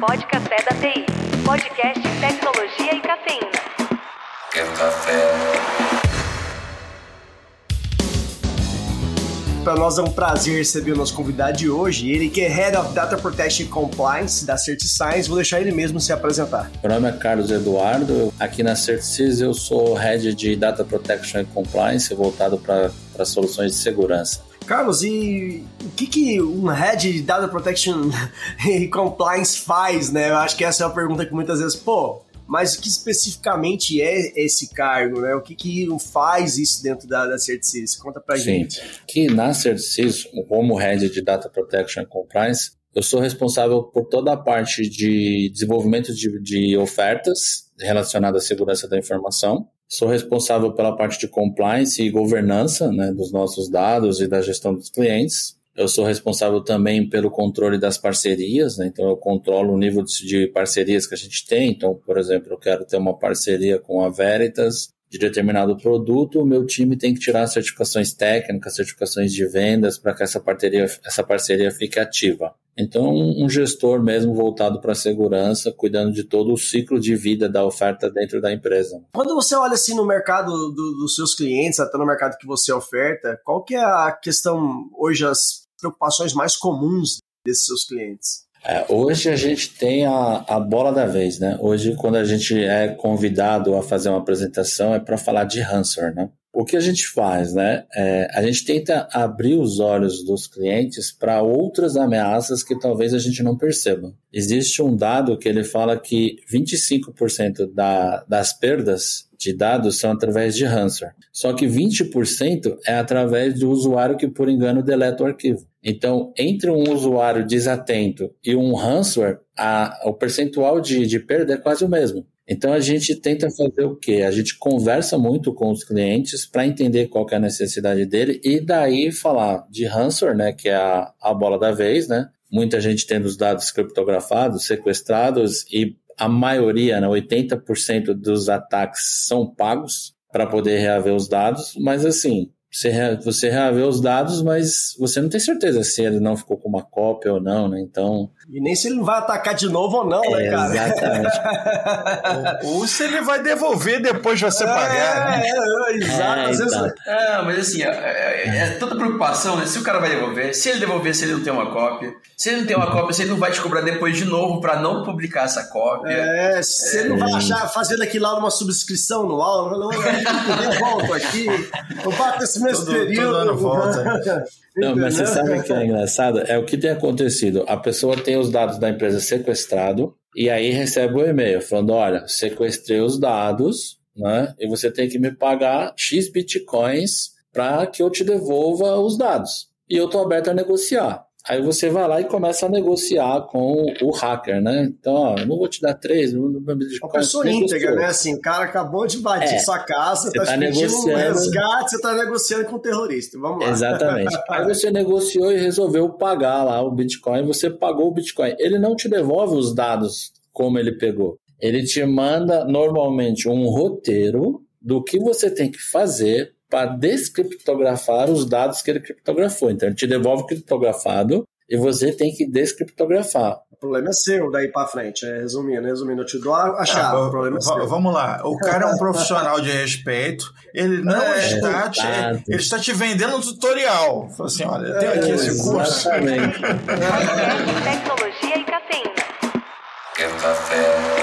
Pode Café da TI. Podcast Tecnologia e Cafeína. Quer café? Para nós é um prazer receber o nosso convidado de hoje, ele que é Head of Data Protection Compliance da CertiScience. Vou deixar ele mesmo se apresentar. Meu nome é Carlos Eduardo. Aqui na CertiSys eu sou Head de Data Protection Compliance, voltado para soluções de segurança. Carlos, e o que, que um Head de Data Protection e Compliance faz, né? Eu acho que essa é uma pergunta que muitas vezes, pô, mas o que especificamente é esse cargo, né? O que, que faz isso dentro da, da CertSys? Conta pra Sim. gente. Que na CertSys, como Head de Data Protection and Compliance, eu sou responsável por toda a parte de desenvolvimento de, de ofertas relacionadas à segurança da informação. Sou responsável pela parte de compliance e governança né, dos nossos dados e da gestão dos clientes. Eu sou responsável também pelo controle das parcerias, né? então eu controlo o nível de parcerias que a gente tem. Então, por exemplo, eu quero ter uma parceria com a Veritas de determinado produto, o meu time tem que tirar certificações técnicas, certificações de vendas para que essa parceria, essa parceria fique ativa. Então, um gestor mesmo voltado para a segurança, cuidando de todo o ciclo de vida da oferta dentro da empresa. Quando você olha assim no mercado do, dos seus clientes, até no mercado que você oferta, qual que é a questão hoje, as preocupações mais comuns desses seus clientes? É, hoje a gente tem a, a bola da vez, né? Hoje, quando a gente é convidado a fazer uma apresentação, é para falar de ransomware, né? O que a gente faz, né? É, a gente tenta abrir os olhos dos clientes para outras ameaças que talvez a gente não perceba. Existe um dado que ele fala que 25% da, das perdas de dados são através de ransomware. Só que 20% é através do usuário que, por engano, deleta o arquivo. Então, entre um usuário desatento e um ransomware, a, o percentual de, de perda é quase o mesmo. Então, a gente tenta fazer o quê? A gente conversa muito com os clientes para entender qual é a necessidade dele e daí falar de ransomware, né, que é a, a bola da vez, né? Muita gente tendo os dados criptografados, sequestrados e a maioria, né, 80% dos ataques são pagos para poder reaver os dados, mas assim, você, você reaver os dados, mas você não tem certeza se ele não ficou uma cópia ou não, né? Então. E nem se ele vai atacar de novo ou não, né, é, cara? Exatamente. ou, ou, se ele vai devolver depois de você é, pagar. Né? É, exato. É, Às vezes... então. É, mas assim, é, é, toda preocupação, né? Se o cara vai devolver, se ele devolver, se ele não tem uma cópia, se ele não tem uma cópia, se ele não vai te cobrar depois de novo para não publicar essa cópia. É, se ele não vai achar fazendo aqui lá uma subscrição no aula, não, eu volto aqui, eu bato esse mesmo Todo- período. todo ano volta. Não, mas você Entendeu? sabe o que é engraçado? É o que tem acontecido. A pessoa tem os dados da empresa sequestrado e aí recebe o e-mail falando: olha, sequestrei os dados, né? E você tem que me pagar X bitcoins para que eu te devolva os dados. E eu estou aberto a negociar. Aí você vai lá e começa a negociar com o hacker, né? Então, ó, eu não vou te dar três, não vou me Uma pessoa íntegra, né? Assim, o cara acabou de invadir É, sua casa, você tá, tá pedindo um resgate, você tá negociando com o terrorista. Vamos lá. Exatamente. Aí você negociou e resolveu pagar lá o Bitcoin, você pagou o Bitcoin. Ele não te devolve os dados como ele pegou. Ele te manda normalmente um roteiro do que você tem que fazer para descriptografar os dados que ele criptografou. Então ele te devolve criptografado e você tem que descriptografar. O problema é seu daí pra frente. É, resumindo, resumindo, eu te dou a a chave. Ah, o problema é seu. Vamos lá. O cara é um profissional de respeito. Ele não É, está te, ele está te vendendo um tutorial. Fala assim, olha, tem aqui É, esse curso. Exatamente. Tecnologia e Cafeína. Quer café?